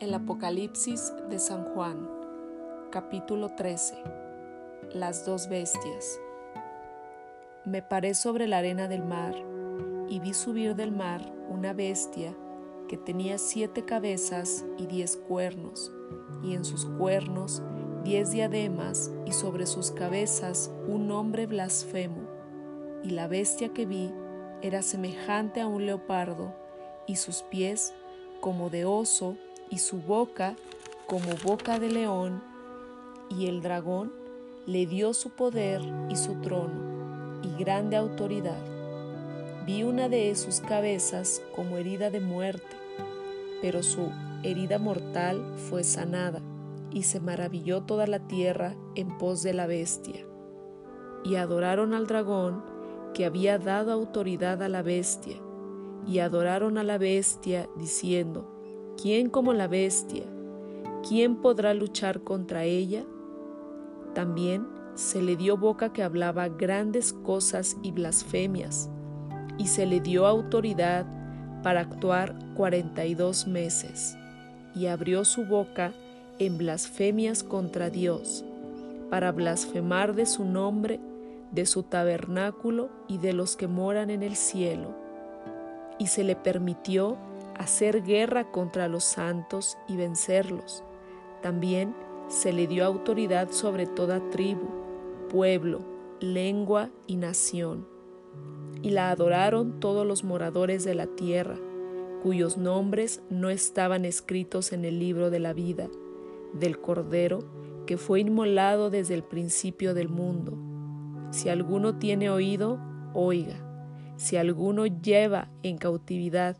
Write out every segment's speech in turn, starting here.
El Apocalipsis de San Juan, capítulo 13. Las dos bestias. Me paré sobre la arena del mar y vi subir del mar una bestia que tenía siete cabezas y diez cuernos, y en sus cuernos diez diademas, y sobre sus cabezas un nombre blasfemo. Y la bestia que vi era semejante a un leopardo, y sus pies como de oso, y su boca como boca de león, y el dragón le dio su poder y su trono y grande autoridad. Vi una de sus cabezas como herida de muerte, pero su herida mortal fue sanada, y se maravilló toda la tierra en pos de la bestia. Y adoraron al dragón que había dado autoridad a la bestia, y adoraron a la bestia diciendo, ¿Quién como la bestia? ¿Quién podrá luchar contra ella? También se le dio boca que hablaba grandes cosas y blasfemias, y se le dio autoridad para actuar cuarenta y dos meses, y abrió su boca en blasfemias contra Dios, para blasfemar de su nombre, de su tabernáculo y de los que moran en el cielo. Y se le permitió hacer guerra contra los santos y vencerlos. También se le dio autoridad sobre toda tribu, pueblo, lengua y nación. Y la adoraron todos los moradores de la tierra, cuyos nombres no estaban escritos en el libro de la vida, del Cordero que fue inmolado desde el principio del mundo. Si alguno tiene oído, oiga. Si alguno lleva en cautividad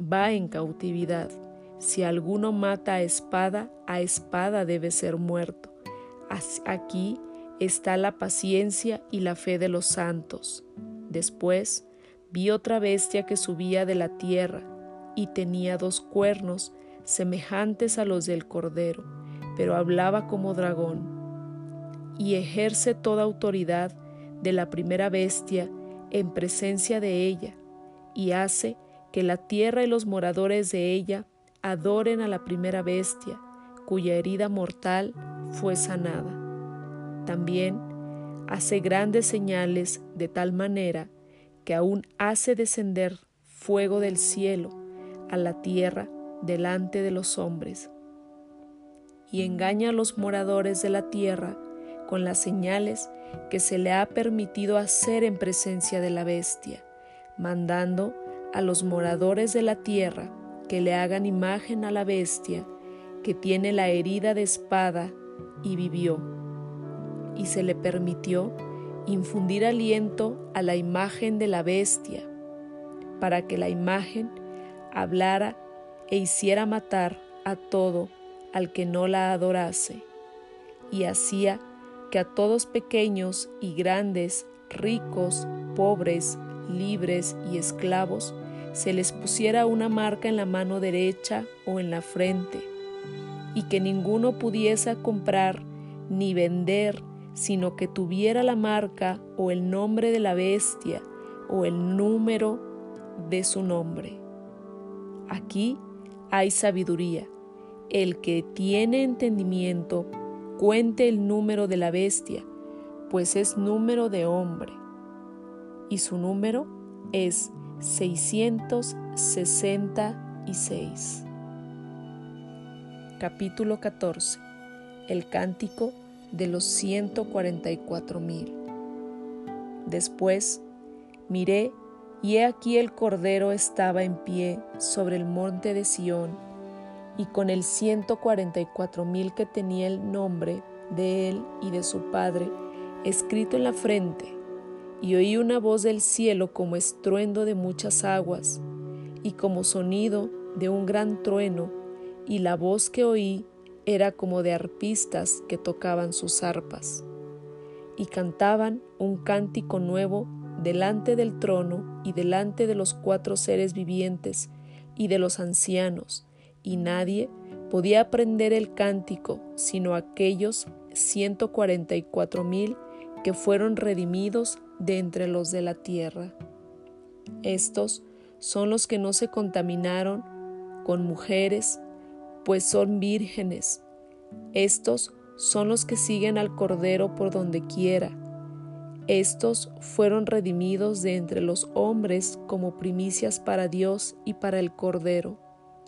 va en cautividad. Si alguno mata a espada, a espada debe ser muerto. Aquí está la paciencia y la fe de los santos. Después vi otra bestia que subía de la tierra y tenía dos cuernos semejantes a los del cordero, pero hablaba como dragón. Y ejerce toda autoridad de la primera bestia en presencia de ella, y hace que la tierra y los moradores de ella adoren a la primera bestia, cuya herida mortal fue sanada. También hace grandes señales de tal manera que aún hace descender fuego del cielo a la tierra delante de los hombres, y engaña a los moradores de la tierra con las señales que se le ha permitido hacer en presencia de la bestia, mandando a los moradores de la tierra que le hagan imagen a la bestia que tiene la herida de espada y vivió. Y se le permitió infundir aliento a la imagen de la bestia, para que la imagen hablara e hiciera matar a todo al que no la adorase, y hacía que a todos pequeños y grandes, ricos, pobres, libres y esclavos, se les pusiera una marca en la mano derecha o en la frente, y que ninguno pudiese comprar ni vender, sino que tuviera la marca o el nombre de la bestia o el número de su nombre. Aquí hay sabiduría. El que tiene entendimiento, cuente el número de la bestia, pues es número de hombre y su número es 666. Capítulo 14. El cántico de los 144 mil. Después miré y he aquí el Cordero estaba en pie sobre el monte de Sión y con el 144 mil que tenía el nombre de él y de su padre escrito en la frente y oí una voz del cielo como estruendo de muchas aguas y como sonido de un gran trueno, y la voz que oí era como de arpistas que tocaban sus arpas, y cantaban un cántico nuevo delante del trono y delante de los cuatro seres vivientes y de los ancianos, y nadie podía aprender el cántico sino aquellos ciento cuarenta y cuatro mil que fueron redimidos de entre los de la tierra. Estos son los que no se contaminaron con mujeres, pues son vírgenes. Estos son los que siguen al Cordero por donde quiera. Estos fueron redimidos de entre los hombres como primicias para Dios y para el Cordero,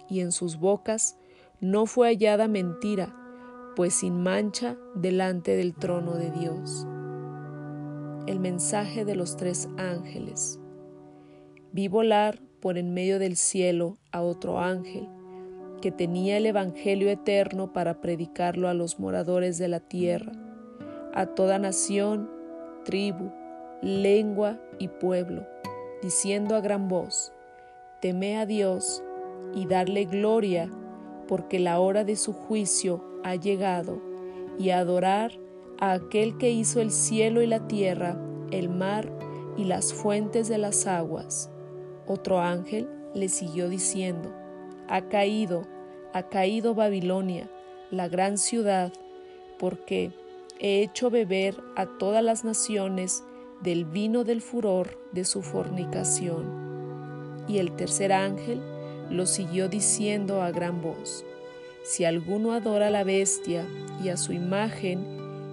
y en sus bocas no fue hallada mentira, pues sin mancha delante del trono de Dios. El mensaje de los tres ángeles. Vi volar por en medio del cielo a otro ángel, que tenía el Evangelio eterno para predicarlo a los moradores de la tierra, a toda nación, tribu, lengua y pueblo, diciendo a gran voz, Teme a Dios y darle gloria, porque la hora de su juicio ha llegado, y adorar a aquel que hizo el cielo y la tierra, el mar y las fuentes de las aguas. Otro ángel le siguió diciendo, ha caído, ha caído Babilonia, la gran ciudad, porque he hecho beber a todas las naciones del vino del furor de su fornicación. Y el tercer ángel lo siguió diciendo a gran voz, si alguno adora a la bestia y a su imagen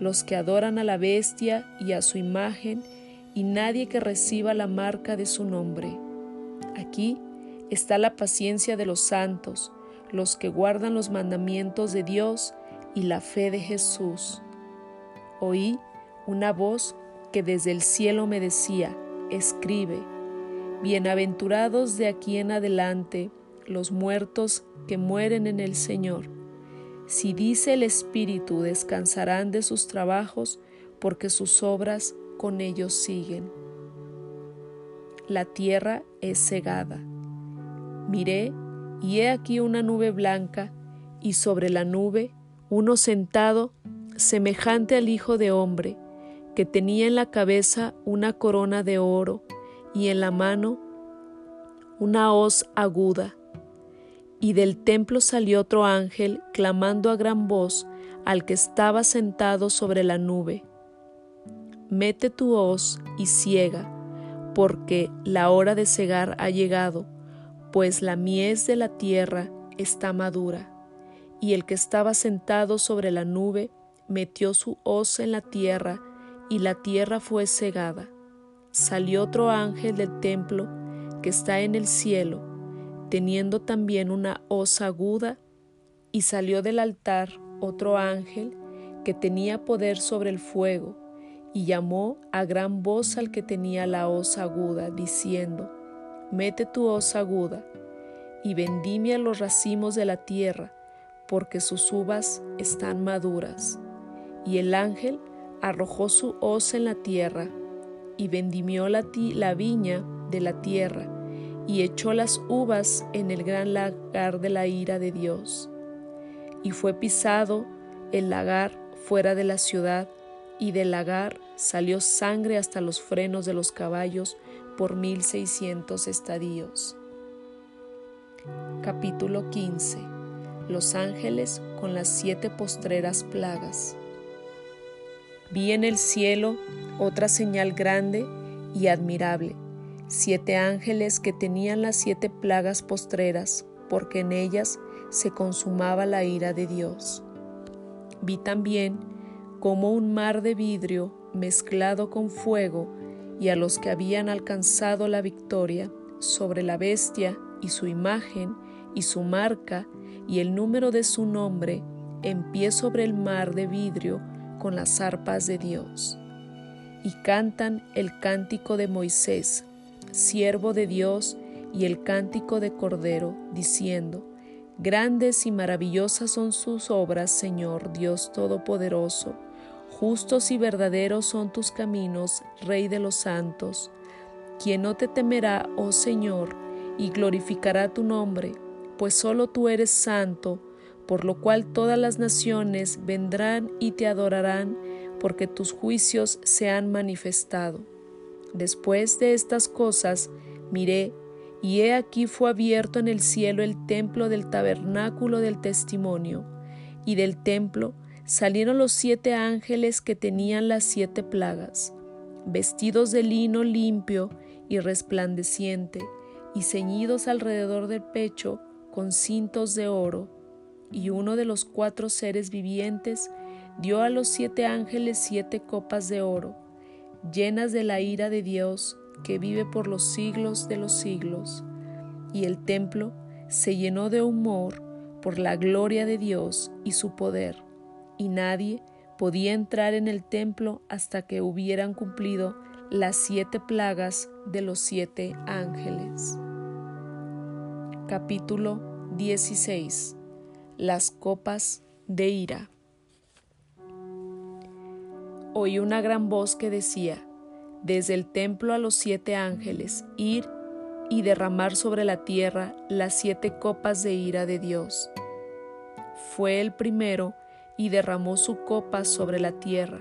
los que adoran a la bestia y a su imagen, y nadie que reciba la marca de su nombre. Aquí está la paciencia de los santos, los que guardan los mandamientos de Dios y la fe de Jesús. Oí una voz que desde el cielo me decía, escribe, bienaventurados de aquí en adelante los muertos que mueren en el Señor. Si dice el Espíritu, descansarán de sus trabajos, porque sus obras con ellos siguen. La tierra es cegada Miré, y he aquí una nube blanca, y sobre la nube uno sentado, semejante al Hijo de Hombre, que tenía en la cabeza una corona de oro, y en la mano una hoz aguda. Y del templo salió otro ángel, clamando a gran voz al que estaba sentado sobre la nube. Mete tu hoz y ciega, porque la hora de cegar ha llegado pues la mies de la tierra está madura. Y el que estaba sentado sobre la nube metió su hoz en la tierra, y la tierra fue cegada. Salió otro ángel del templo que está en el cielo, teniendo también una hoz aguda, y salió del altar otro ángel que tenía poder sobre el fuego, y llamó a gran voz al que tenía la hoz aguda, diciendo, mete tu hoz aguda y vendimia los racimos de la tierra, porque sus uvas están maduras. Y el ángel arrojó su hoz en la tierra, y vendimió la, la viña de la tierra, y echó las uvas en el gran lagar de la ira de Dios. Y fue pisado el lagar fuera de la ciudad, y del lagar salió sangre hasta los frenos de los caballos, por 1600 estadios. Capítulo 15. Los ángeles con las siete postreras plagas. Vi en el cielo otra señal grande y admirable, siete ángeles que tenían las siete plagas postreras, porque en ellas se consumaba la ira de Dios. Vi también como un mar de vidrio mezclado con fuego y a los que habían alcanzado la victoria sobre la bestia y su imagen y su marca y el número de su nombre en pie sobre el mar de vidrio con las arpas de Dios. Y cantan el cántico de Moisés, siervo de Dios, y el cántico de Cordero, diciendo, Grandes y maravillosas son sus obras, Señor Dios Todopoderoso Justos y verdaderos son tus caminos, Rey de los santos. Quien no te temerá, oh Señor, y glorificará tu nombre, pues solo tú eres santo, por lo cual todas las naciones vendrán y te adorarán, porque tus juicios se han manifestado. Después de estas cosas, miré, y he aquí fue abierto en el cielo el templo del tabernáculo del testimonio, y del templo salieron los siete ángeles que tenían las siete plagas, vestidos de lino limpio y resplandeciente, y ceñidos alrededor del pecho con cintos de oro, y uno de los cuatro seres vivientes dio a los siete ángeles siete copas de oro, llenas de la ira de Dios que vive por los siglos de los siglos. Y el templo se llenó de humor por la gloria de Dios y su poder, y nadie podía entrar en el templo hasta que hubieran cumplido las siete plagas de los siete ángeles. Capítulo 16 Las copas de ira Oí una gran voz que decía, desde el templo a los siete ángeles, ir y derramar sobre la tierra las siete copas de ira de Dios. Fue el primero y derramó su copa sobre la tierra,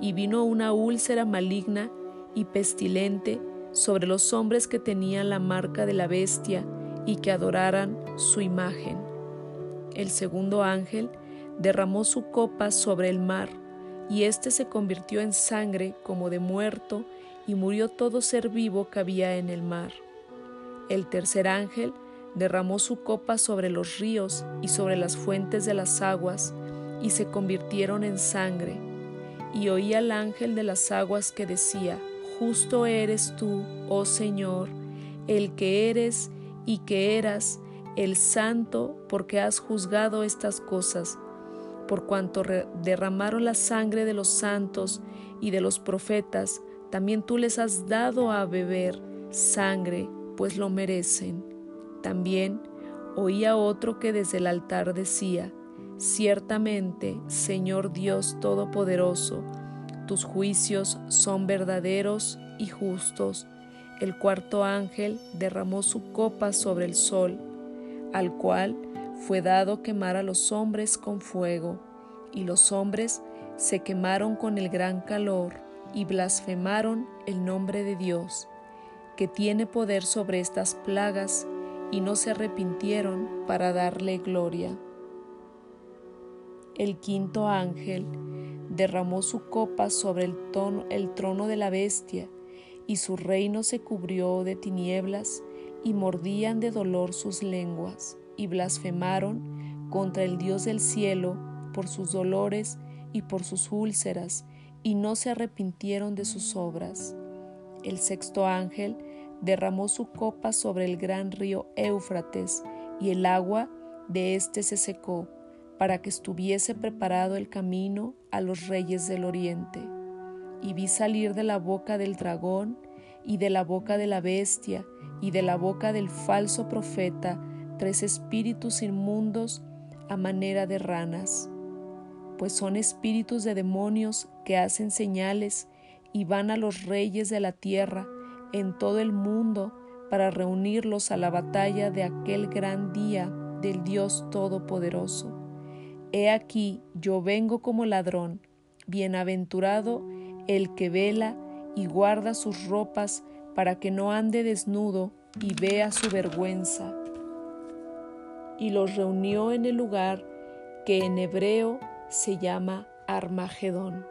y vino una úlcera maligna y pestilente sobre los hombres que tenían la marca de la bestia y que adoraran su imagen. El segundo ángel derramó su copa sobre el mar, y éste se convirtió en sangre como de muerto, y murió todo ser vivo que había en el mar. El tercer ángel derramó su copa sobre los ríos y sobre las fuentes de las aguas, y se convirtieron en sangre. Y oí al ángel de las aguas que decía, Justo eres tú, oh Señor, el que eres y que eras, el santo, porque has juzgado estas cosas por cuanto derramaron la sangre de los santos y de los profetas, también tú les has dado a beber sangre, pues lo merecen. También oía otro que desde el altar decía, Ciertamente, Señor Dios Todopoderoso, tus juicios son verdaderos y justos. El cuarto ángel derramó su copa sobre el sol, al cual fue dado quemar a los hombres con fuego, y los hombres se quemaron con el gran calor y blasfemaron el nombre de Dios, que tiene poder sobre estas plagas, y no se arrepintieron para darle gloria. El quinto ángel derramó su copa sobre el, el trono de la bestia, y su reino se cubrió de tinieblas, y mordían de dolor sus lenguas y blasfemaron contra el Dios del cielo por sus dolores y por sus úlceras, y no se arrepintieron de sus obras. El sexto ángel derramó su copa sobre el gran río Éufrates, y el agua de éste se secó, para que estuviese preparado el camino a los reyes del oriente. Y vi salir de la boca del dragón, y de la boca de la bestia, y de la boca del falso profeta, tres espíritus inmundos a manera de ranas, pues son espíritus de demonios que hacen señales y van a los reyes de la tierra en todo el mundo para reunirlos a la batalla de aquel gran día del Dios Todopoderoso. He aquí yo vengo como ladrón, bienaventurado el que vela y guarda sus ropas para que no ande desnudo y vea su vergüenza y los reunió en el lugar que en hebreo se llama Armagedón.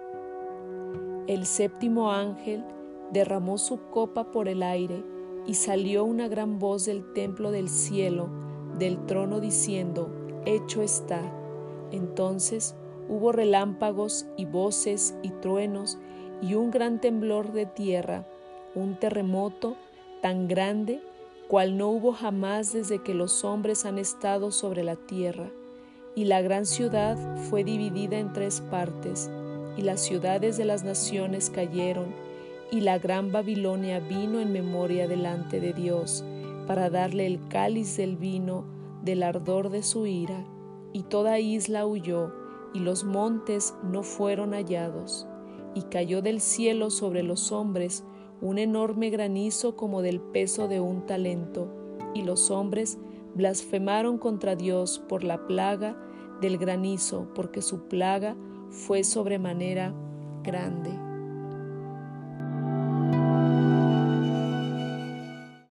El séptimo ángel derramó su copa por el aire y salió una gran voz del templo del cielo, del trono, diciendo, Hecho está. Entonces hubo relámpagos y voces y truenos y un gran temblor de tierra, un terremoto tan grande cual no hubo jamás desde que los hombres han estado sobre la tierra. Y la gran ciudad fue dividida en tres partes, y las ciudades de las naciones cayeron, y la gran Babilonia vino en memoria delante de Dios, para darle el cáliz del vino del ardor de su ira, y toda isla huyó, y los montes no fueron hallados, y cayó del cielo sobre los hombres un enorme granizo como del peso de un talento, y los hombres blasfemaron contra Dios por la plaga del granizo, porque su plaga fue sobremanera grande.